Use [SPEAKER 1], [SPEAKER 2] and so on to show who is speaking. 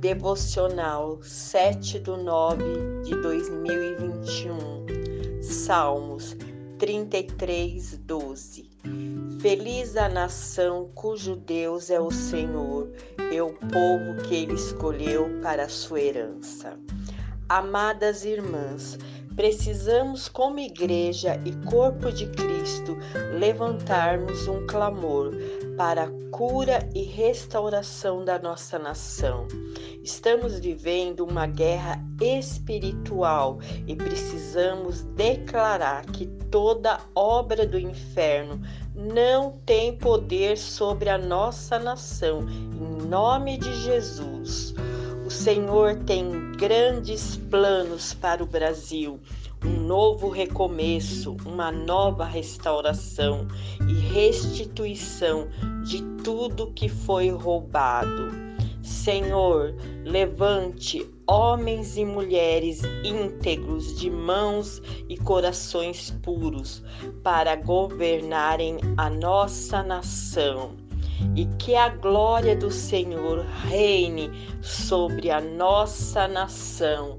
[SPEAKER 1] Devocional 7 do 9 de 2021. Salmos 33, 12. Feliz a nação cujo Deus é o Senhor, e o povo que ele escolheu para a sua herança. Amadas irmãs, precisamos, como igreja e corpo de Cristo, levantarmos um clamor para a cura e restauração da nossa nação. Estamos vivendo uma guerra espiritual e precisamos declarar que toda obra do inferno não tem poder sobre a nossa nação, em nome de Jesus. O Senhor tem grandes planos para o Brasil, um novo recomeço, uma nova restauração e restituição de tudo que foi roubado. Senhor, levante homens e mulheres íntegros de mãos e corações puros para governarem a nossa nação e que a glória do Senhor reine sobre a nossa nação.